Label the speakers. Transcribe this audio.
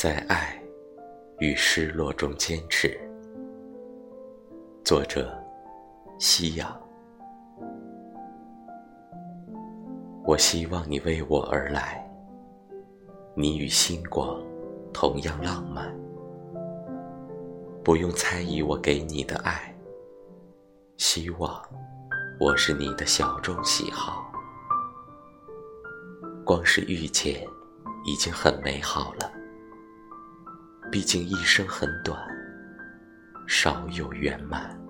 Speaker 1: 在爱与失落中坚持。作者：夕阳。我希望你为我而来，你与星光同样浪漫。不用猜疑我给你的爱，希望我是你的小众喜好。光是遇见，已经很美好了。毕竟一生很短，少有圆满。